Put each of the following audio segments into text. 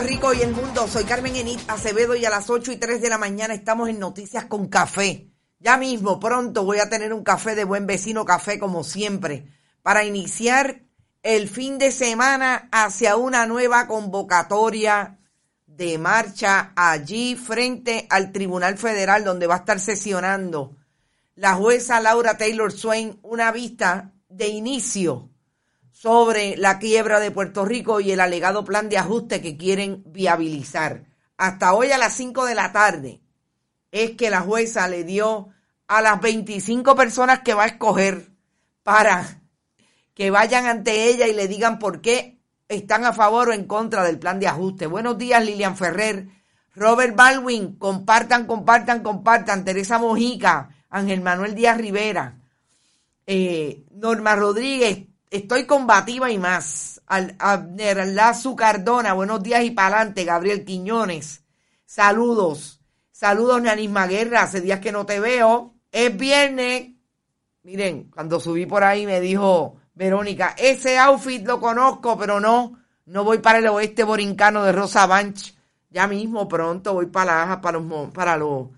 Rico y el mundo. Soy Carmen Enit Acevedo y a las 8 y 3 de la mañana estamos en Noticias con Café. Ya mismo, pronto voy a tener un café de buen vecino café como siempre para iniciar el fin de semana hacia una nueva convocatoria de marcha allí frente al Tribunal Federal donde va a estar sesionando la jueza Laura Taylor Swain una vista de inicio sobre la quiebra de Puerto Rico y el alegado plan de ajuste que quieren viabilizar. Hasta hoy a las 5 de la tarde es que la jueza le dio a las 25 personas que va a escoger para que vayan ante ella y le digan por qué están a favor o en contra del plan de ajuste. Buenos días, Lilian Ferrer, Robert Baldwin, compartan, compartan, compartan, Teresa Mojica, Ángel Manuel Díaz Rivera, eh, Norma Rodríguez, Estoy combativa y más. Al, Abner Lazu Cardona, buenos días y pa'lante. Gabriel Quiñones, saludos. Saludos, Nanisma Guerra, hace días que no te veo. Es viernes. Miren, cuando subí por ahí me dijo Verónica, ese outfit lo conozco, pero no, no voy para el oeste borincano de Rosa Banch. Ya mismo, pronto voy para la, para los, para los,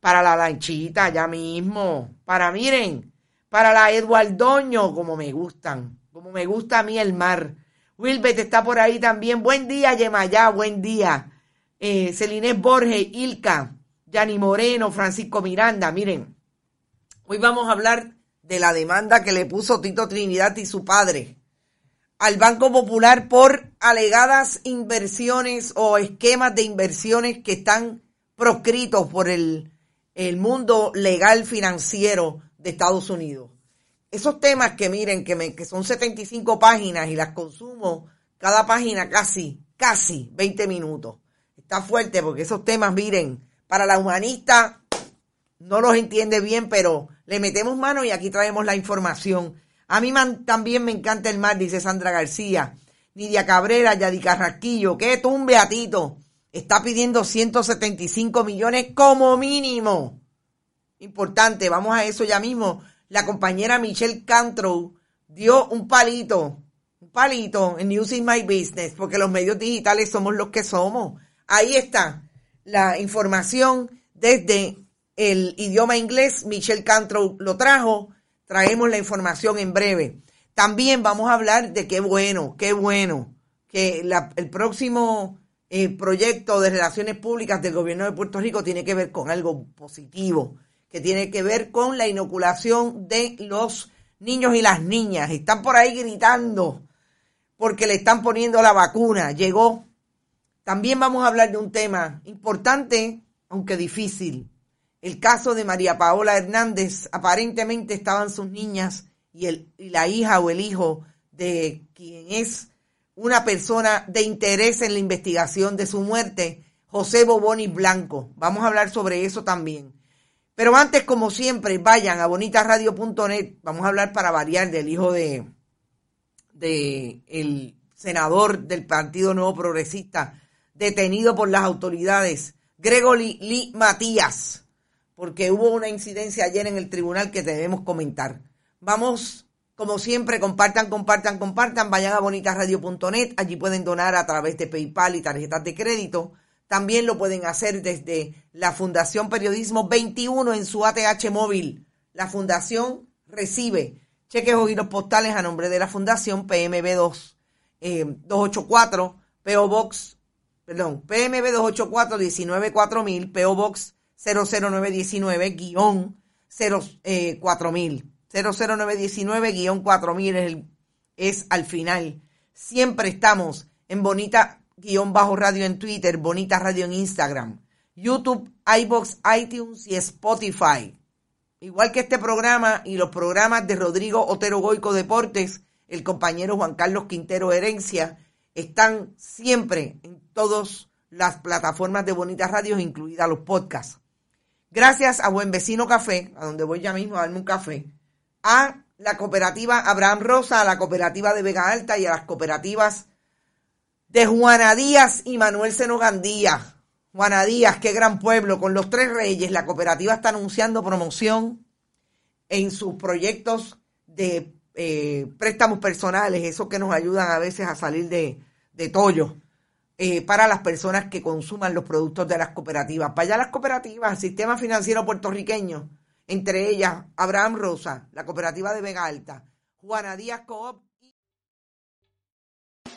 para la lanchita, ya mismo. Para, miren, para la Eduardoño, como me gustan, como me gusta a mí el mar. Wilbert está por ahí también. Buen día, Yemayá, buen día. Eh, Celine Borges, Ilka, Yani Moreno, Francisco Miranda. Miren, hoy vamos a hablar de la demanda que le puso Tito Trinidad y su padre al Banco Popular por alegadas inversiones o esquemas de inversiones que están proscritos por el, el mundo legal financiero de Estados Unidos. Esos temas que miren, que, me, que son 75 páginas y las consumo cada página casi, casi 20 minutos. Está fuerte porque esos temas, miren, para la humanista no los entiende bien, pero le metemos mano y aquí traemos la información. A mí también me encanta el mar, dice Sandra García. Nidia Cabrera, Yadi Carrasquillo, que tumbe a Tito. Está pidiendo 175 millones como mínimo importante, vamos a eso ya mismo. La compañera Michelle Cantrow dio un palito, un palito en Using My Business, porque los medios digitales somos los que somos. Ahí está la información desde el idioma inglés. Michelle Cantrow lo trajo. Traemos la información en breve. También vamos a hablar de qué bueno, qué bueno que el próximo eh, proyecto de relaciones públicas del gobierno de Puerto Rico tiene que ver con algo positivo que tiene que ver con la inoculación de los niños y las niñas. Están por ahí gritando porque le están poniendo la vacuna. Llegó. También vamos a hablar de un tema importante, aunque difícil. El caso de María Paola Hernández. Aparentemente estaban sus niñas y, el, y la hija o el hijo de quien es una persona de interés en la investigación de su muerte, José Boboni Blanco. Vamos a hablar sobre eso también. Pero antes, como siempre, vayan a bonitasradio.net. Vamos a hablar para variar del hijo de, de el senador del Partido Nuevo Progresista, detenido por las autoridades, Gregory Lee Matías, porque hubo una incidencia ayer en el tribunal que debemos comentar. Vamos, como siempre, compartan, compartan, compartan, vayan a bonitasradio.net, allí pueden donar a través de PayPal y tarjetas de crédito. También lo pueden hacer desde la Fundación Periodismo 21 en su ATH móvil. La Fundación recibe cheques o giros postales a nombre de la Fundación PMB 2, 284, PO Box, perdón, PMB 284 194000, PO Box 00919 guion 4000. 00919 guion 4000 es, es al final. Siempre estamos en bonita guion bajo radio en Twitter, Bonita Radio en Instagram, YouTube, iBox, iTunes y Spotify. Igual que este programa y los programas de Rodrigo Otero Goico Deportes, el compañero Juan Carlos Quintero Herencia, están siempre en todas las plataformas de Bonita Radio, incluidas los podcasts. Gracias a Buen Vecino Café, a donde voy ya mismo a darme un café, a la cooperativa Abraham Rosa, a la cooperativa de Vega Alta y a las cooperativas de Juana Díaz y Manuel Senogandía. Juana Díaz, qué gran pueblo, con los tres reyes. La cooperativa está anunciando promoción en sus proyectos de eh, préstamos personales, esos que nos ayudan a veces a salir de, de tollo. eh, para las personas que consuman los productos de las cooperativas. Vaya a las cooperativas, sistema financiero puertorriqueño, entre ellas Abraham Rosa, la cooperativa de Vega Alta, Juana Díaz Coop.